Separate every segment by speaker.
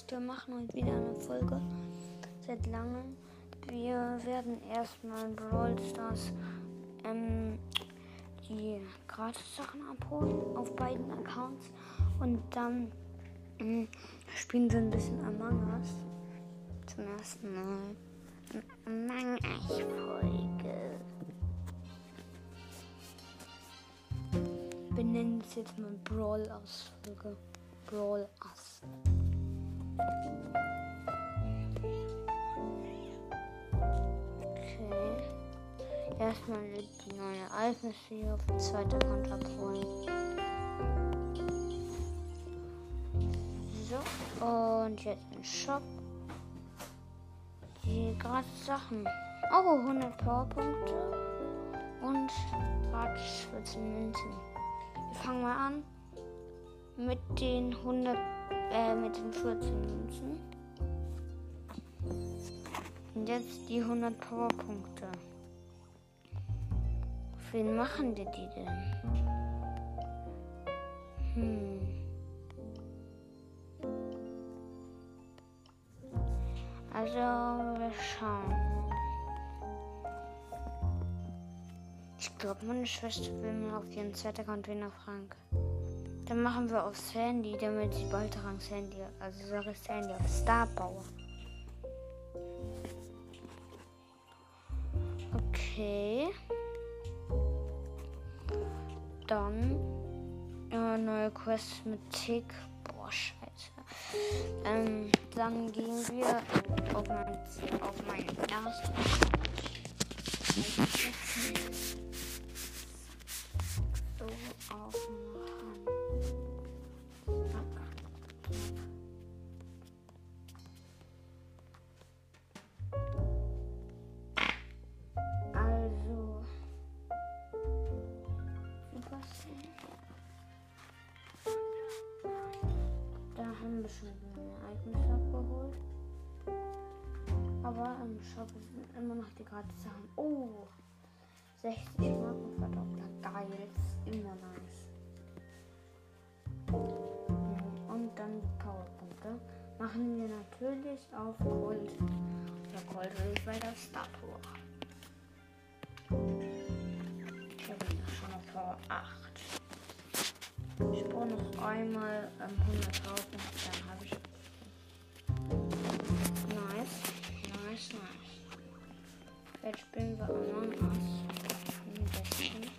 Speaker 1: Podcast. Wir machen heute wieder eine Folge seit langem. Wir werden erstmal Brawl Stars ähm, die Gratis-Sachen abholen auf beiden Accounts und dann ähm, spielen wir ein bisschen Among Us. Zum ersten Mal. Among Us-Folge. Wir nennen es jetzt mal Brawl Us-Folge. Brawl Us. Okay. Erstmal die neue Alpha auf den zweiten Account abholen. So, und jetzt im Shop. Die gratis Sachen. Oh, 100 Powerpunkte. Und gratis 14 Münzen. Wir fangen mal an mit den 100, äh, mit den 14 Münzen. Und jetzt die 100 Powerpunkte. Für wen machen wir die denn? Hm. Also, wir schauen. Ich glaube, meine Schwester will mir auf ihren zweiten Account Wiener Frank. Dann machen wir auf Sandy, damit sie bald daran Sandy, also sage Sandy auf Star Power. Okay. Dann äh, neue Quest mit Tick. Boah, scheiße. Ähm, dann gehen wir auf mein, auf mein erstes. Natürlich auf Gold. Oder Gold will ich weiter Star Tour. Ich habe schon auf Power 8. Ich brauche noch einmal ähm, 100 Powerpunkte, dann habe ich. Nice, nice, nice. Jetzt spielen wir besten.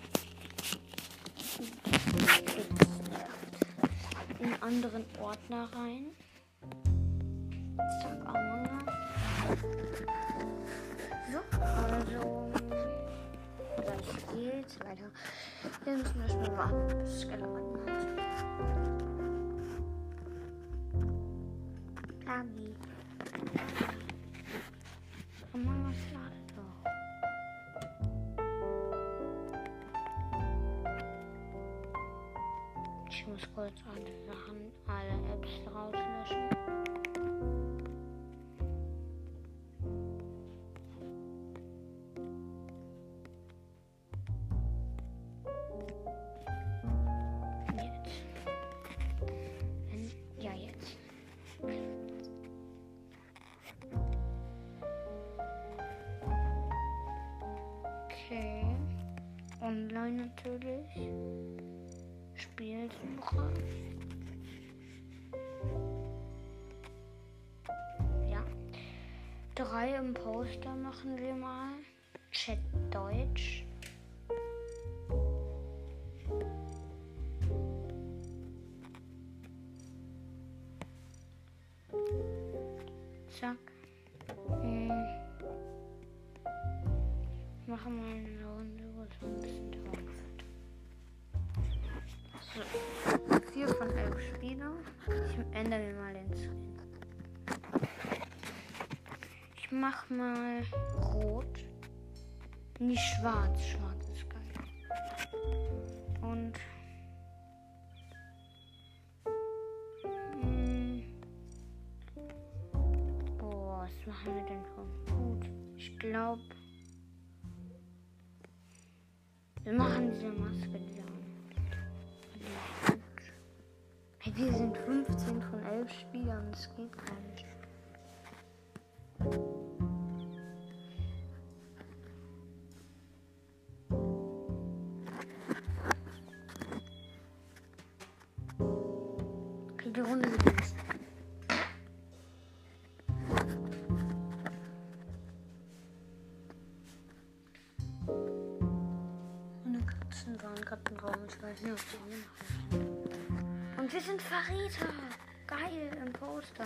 Speaker 1: in anderen Ordner rein. Zack, Among. So, also. Gleich geht's weiter. Wir müssen erstmal warten, bis es geladen hat. Lagi. Among Us ladet doch. Ich muss kurz alle Spielsuche. Ja. Drei im Poster machen wir mal. Chat Deutsch. Machen wir denn schon? Gut. Ich glaube. Wir machen diese Maske. Hey, wir sind 15 von 11 Spielern, das geht gar nicht. Und wir sind Verräter. Geil, im Poster.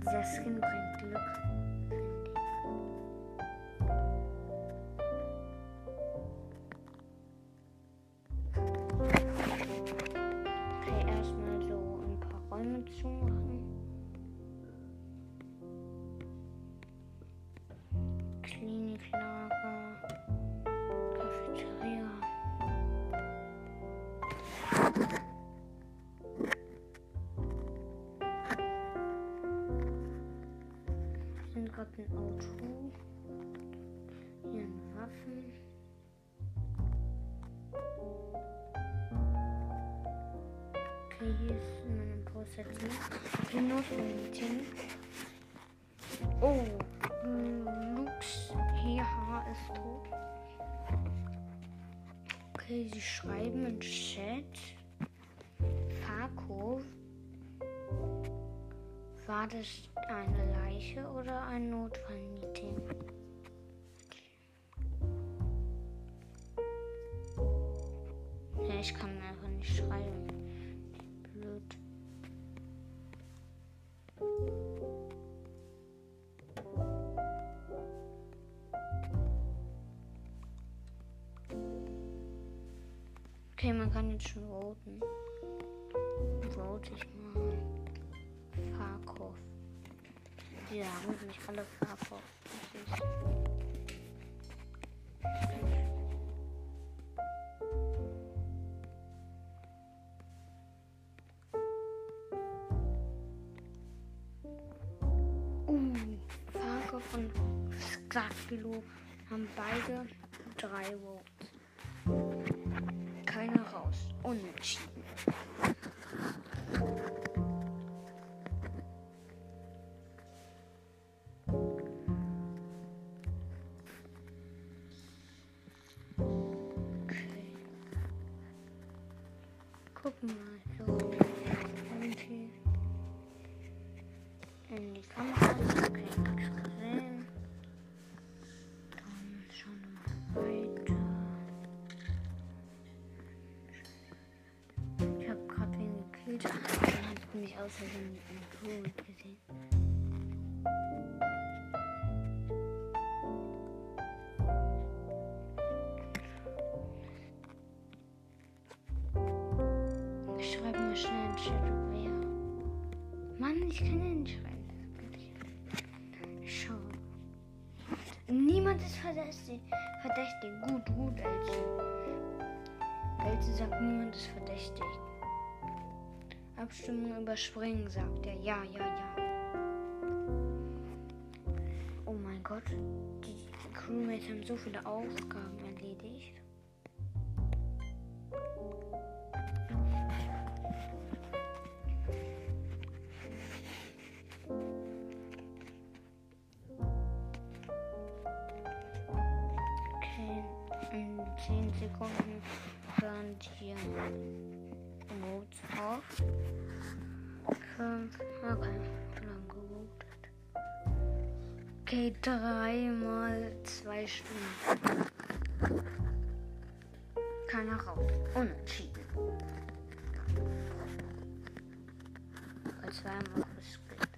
Speaker 1: Dieser Skin bringt Glück. War das eine Leiche oder ein Notfallmeeting? Ja, ich kann einfach nicht schreiben. Blöd. Okay, man kann jetzt schon voten. Vote ich mal. Die sagen nicht alle ist- Uh, und Skakilo haben beide drei Votes. Keiner raus. Unentschieden. Wen gekillt. Dann hat mich außerdem ein Crew gesehen. Abstimmung überspringen, sagt er. Ja, ja, ja. Oh mein Gott. Die Crewmates haben so viele Aufgaben erledigt. Okay, in 10 Sekunden hören die Votes auf. 5, okay, lang gewotet. Okay, dreimal zwei Stunden. Keiner raus. Unentschieden. Weil zweimal geskippt.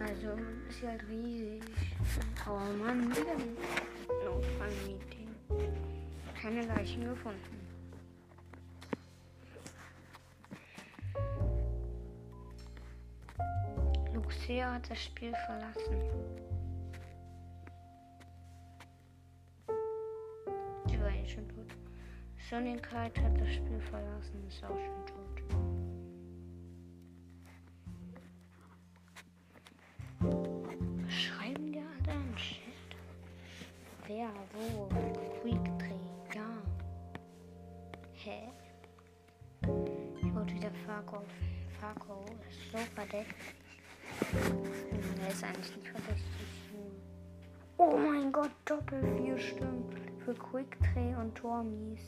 Speaker 1: Also ist halt riesig. Oh Mann, wieder ein Notfallmeeting. Keine Leichen gefunden. Luxea hat das Spiel verlassen. Sie war eh schon tot. Sonnigkeit hat das Spiel verlassen, ist auch schon tot. Und Tormies.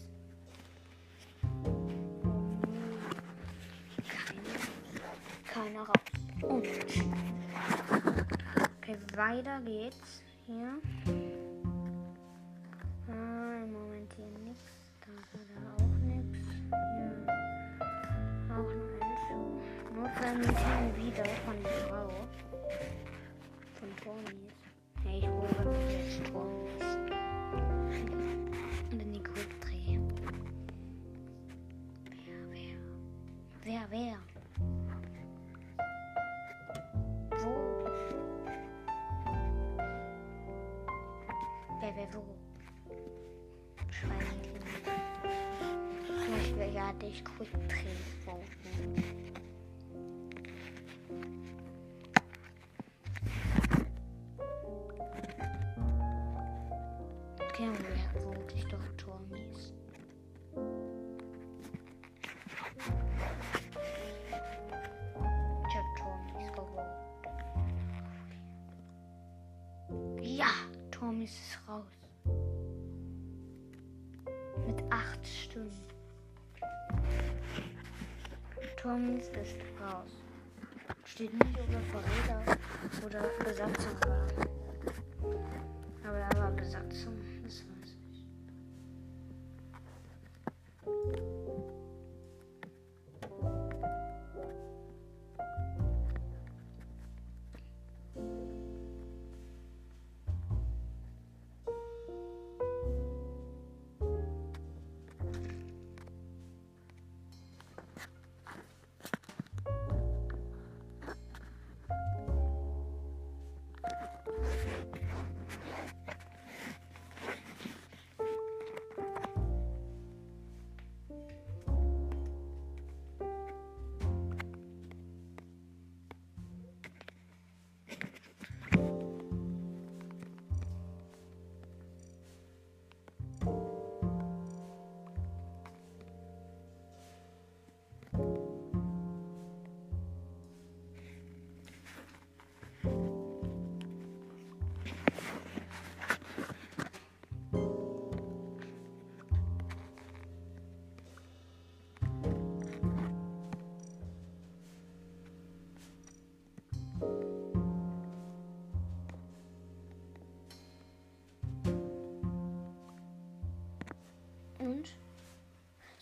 Speaker 1: Keiner raus. Und okay, weiter geht's hier. Ah, Im Moment hier nichts. Da war da auch nichts. Hier auch noch eins. Notfallmeeting wieder von der Frau. Von Tormies. Tormis ist raus. Steht nicht, ob er Verräter oder Besatzung. Aber er war Besatzung,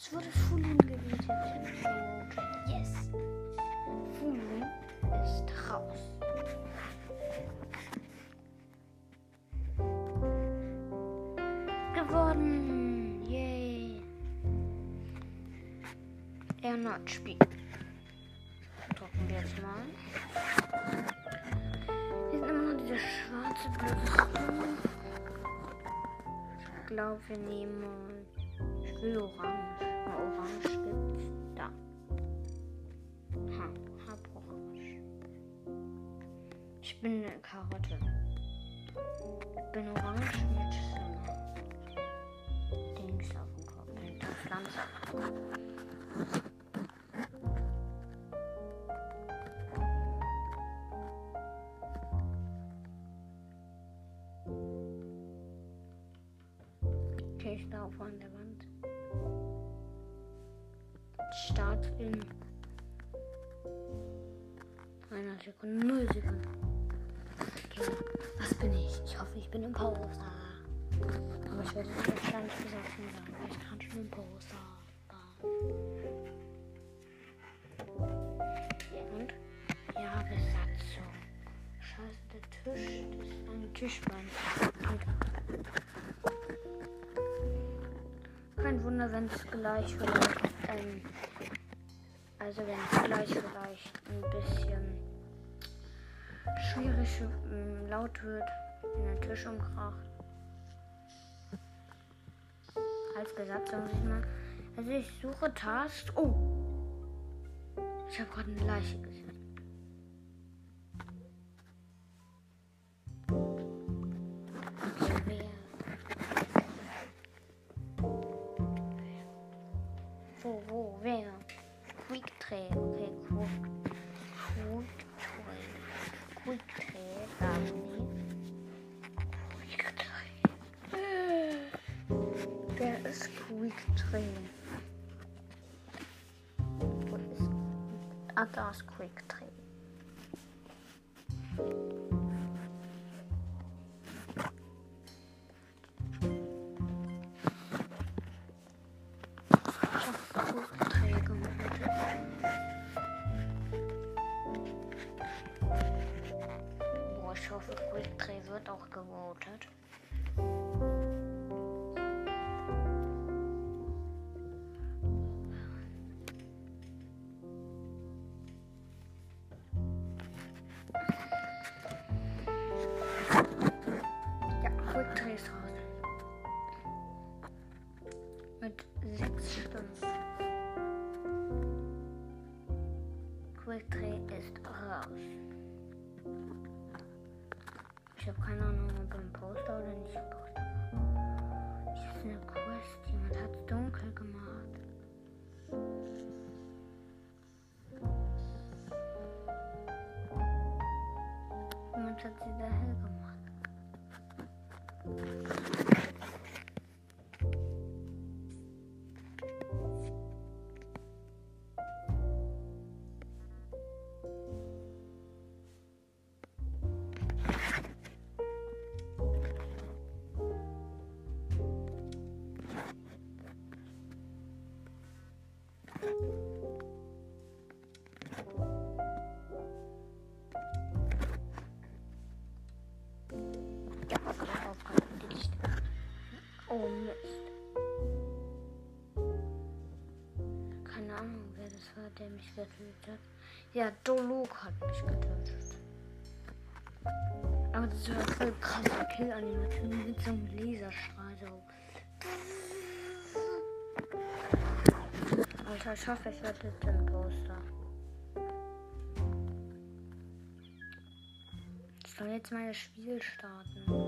Speaker 1: es wurde Fulun gewählt. Yes. Fulun ist raus. Gewonnen. Yay. Erneut Spiel. Drucken wir jetzt mal. Hier sind immer noch diese schwarze blöde Stone. Ich glaube, wir nehmen. Ich will orange. Orange gibt's. Da. Ha, hab orange. Ich bin eine Karotte. Ich bin orange mit so einer Dings auf dem Kopf. Mit der Pflanze auf. Okay, ich laufe an der Start in einer Sekunde, null Sekunden. Okay, was bin ich? Ich hoffe, ich bin Imposter. Aber ich werde es wahrscheinlich besoffen sein, ich kann schon Imposter. Und? Ja, Besatzung. Scheiße, der Tisch, das ist eine Tischbank. Kein Wunder, wenn es gleich vielleicht, ähm, also wenn es gleich vielleicht ein bisschen schwierig ähm, laut wird, wenn der Tisch umkracht. Als Besatzung muss ich mal. Also ich suche Task. Oh! Ich habe gerade eine Leiche gesehen. Jemand hat sie da hell gemacht. Das war, der mich getötet hat. Ja, Dolok hat mich getötet. Aber das war voll krasse Kill-Animation mit so einem Laserstrahl. So. Alter, ich hoffe, ich werde den Poster. Ich soll jetzt mal das Spiel starten.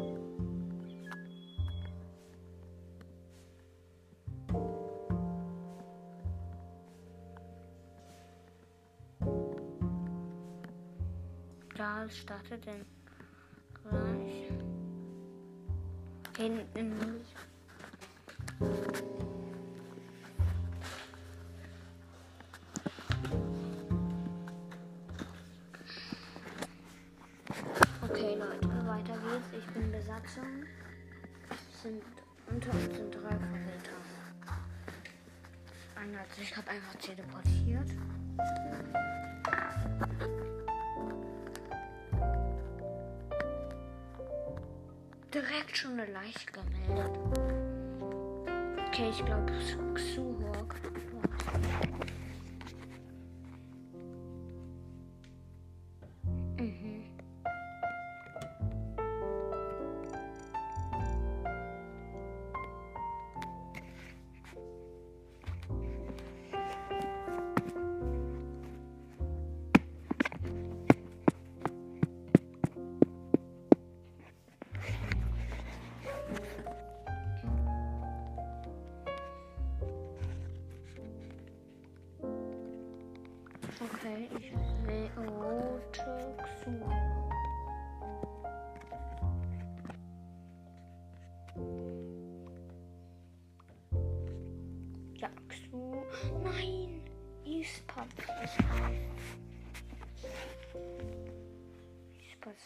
Speaker 1: Da es startet denn gleich. Hinten nicht. Okay, Leute, weiter geht's. Ich bin Besatzung. Es sind unter uns sind drei Verräter. Einer hat sich gerade einfach teleportiert. Direkt schon eine Leiche gemeldet. Okay, ich glaube Xuhawk. Mhm.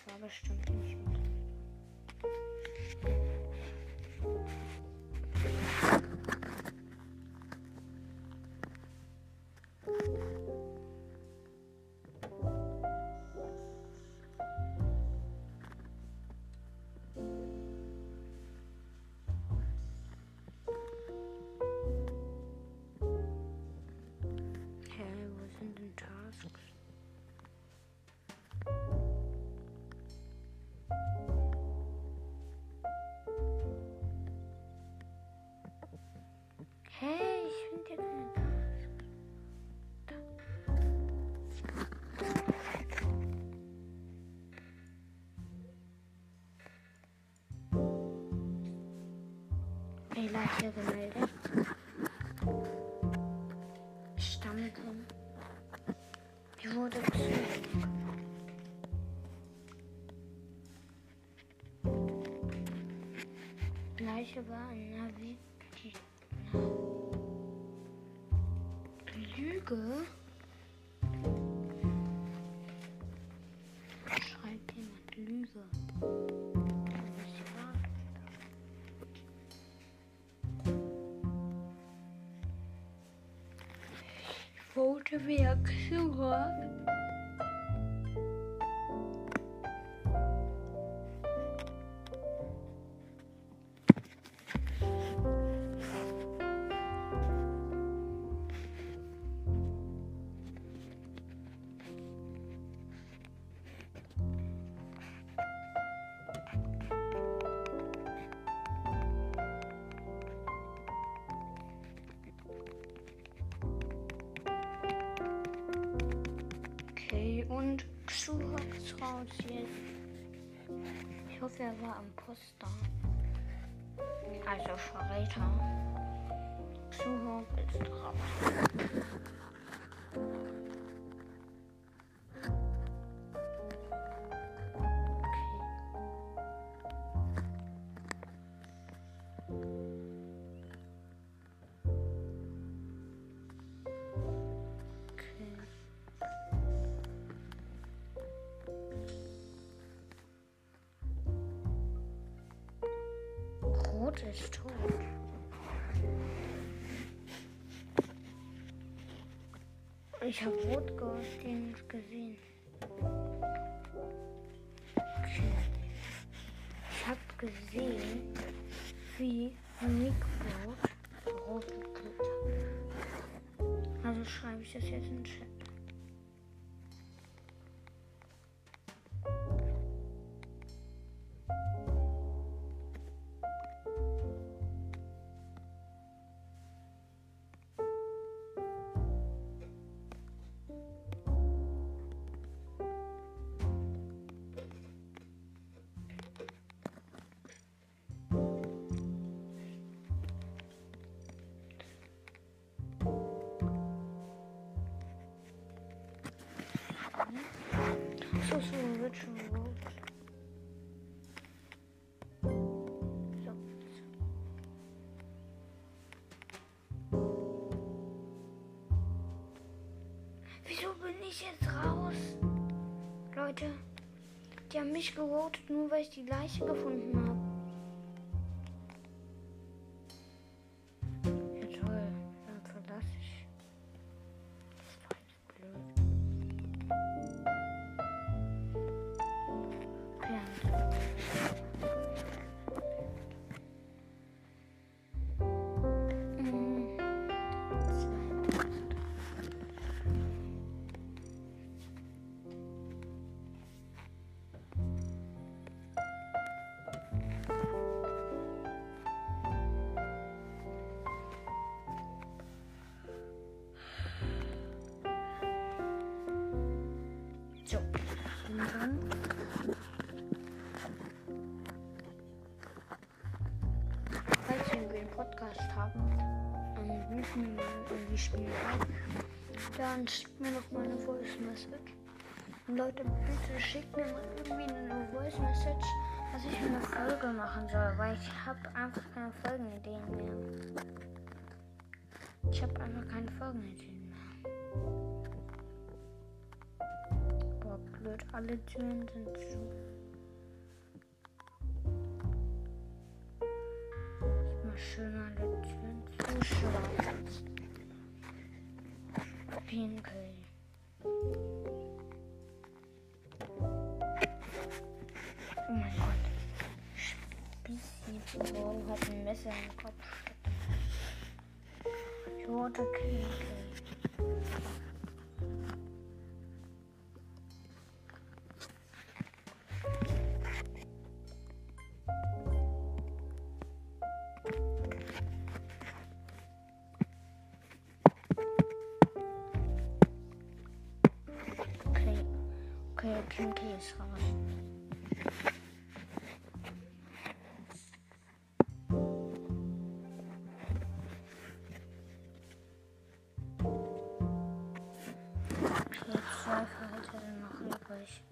Speaker 1: War bestimmt nicht mit. hier gemeldet. Stammten. Ich wurde zu. Leiche war ein Navi. Lüge? Ich vote wer Also Verräter. Xu ist raus. Okay. Ich habe Rot ge- den nicht gesehen. Okay. Ich habe gesehen, wie So, Ritual. Wieso bin ich jetzt raus? Leute, die haben mich gewotet, nur weil ich die Leiche gefunden habe. Und dann falls irgendwie einen Podcast habt, ähm, müssen wir irgendwie spielen, dann schickt mir noch mal eine Voice Message. Und Leute, bitte schickt mir mal irgendwie eine Voice Message, dass ich eine Folge machen soll, weil ich habe einfach keine Folgenideen mehr. Ich habe einfach keine Folgenideen alle Türen sind zu. Mal schön alle Türen zuschlagen. Pinkel. Oh mein Gott. Spießi Bro hat ein Messer im Kopf. Rote Pinkel. Sind noch übrig.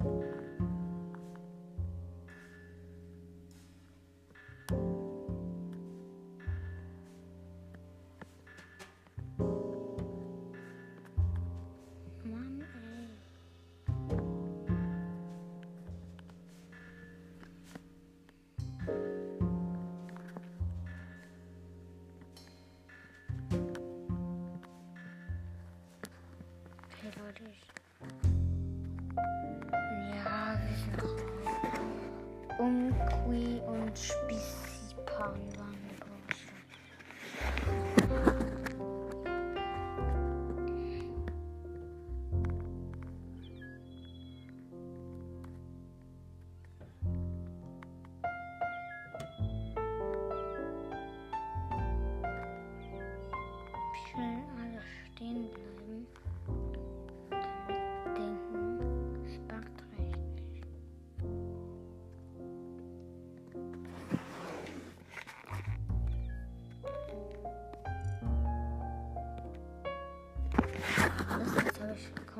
Speaker 1: Umqui und Spisipan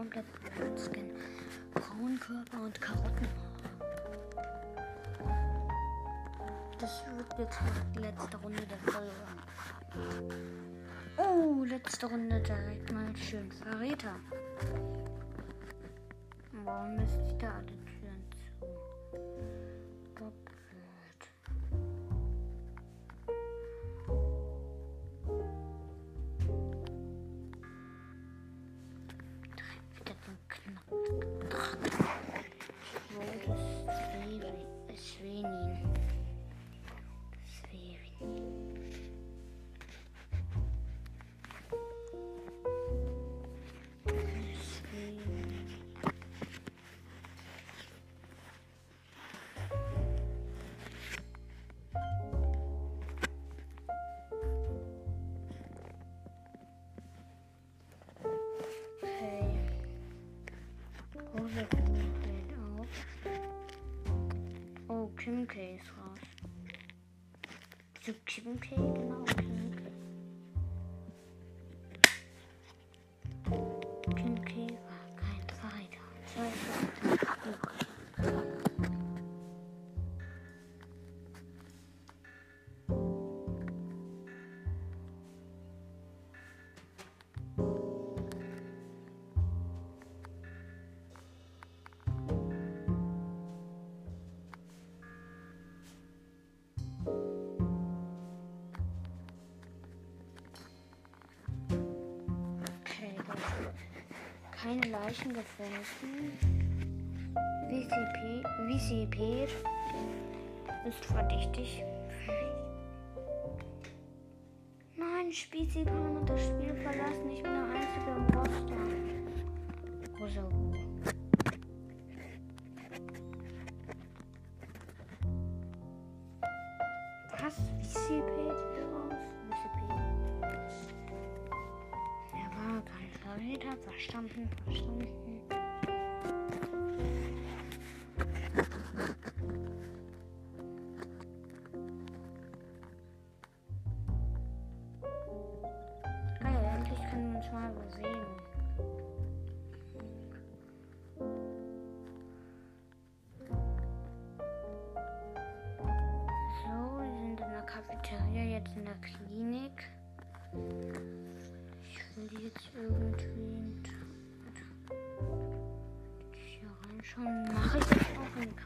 Speaker 1: komplett Skin. Frauenkörper und Karottenhaare. Das wird jetzt die letzte Runde der Folge. Oh, letzte Runde direkt mal schön Verräter. Oh, Kim K ist raus. So Kim K? Leichen gefunden. WCP, WCP ist verdächtig. Nein, Spießipan und das Spiel verlassen. Ich bin der einzige Imposter. Rosa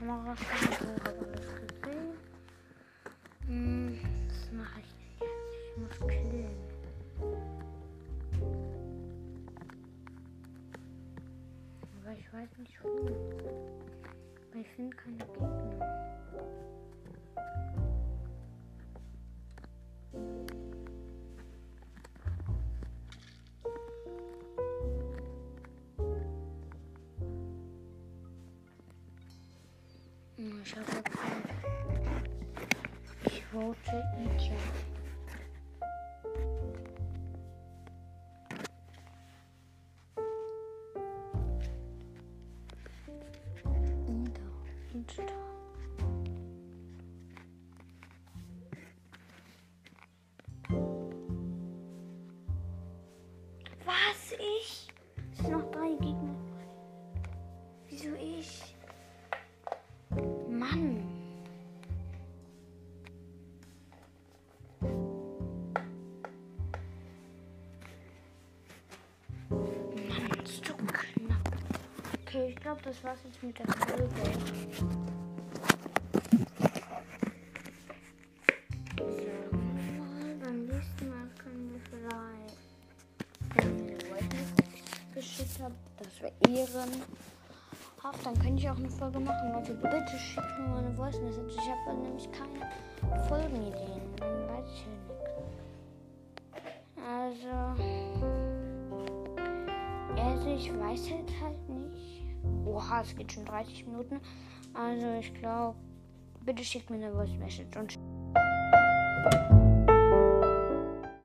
Speaker 1: Kamera schauen? So, habe alles gesehen. Hm, was mache ich denn jetzt? Ich muss killen. Aber ich weiß nicht wo. Weil ich finde keine Gegner. Ida. Insta. Was? Ich? glaube, das war's jetzt mit der Folge. Das wäre ehrenhaft. Dann könnte ich auch eine Folge machen. Leute, also bitte schickt mir mal eine Voice Message. Ich habe nämlich keine Folgenideen. Dann weiß ich ja nichts. Also. Also, ich weiß halt halt. Oha, es geht schon 30 Minuten. Also ich glaube, bitte schickt mir eine Voice Message und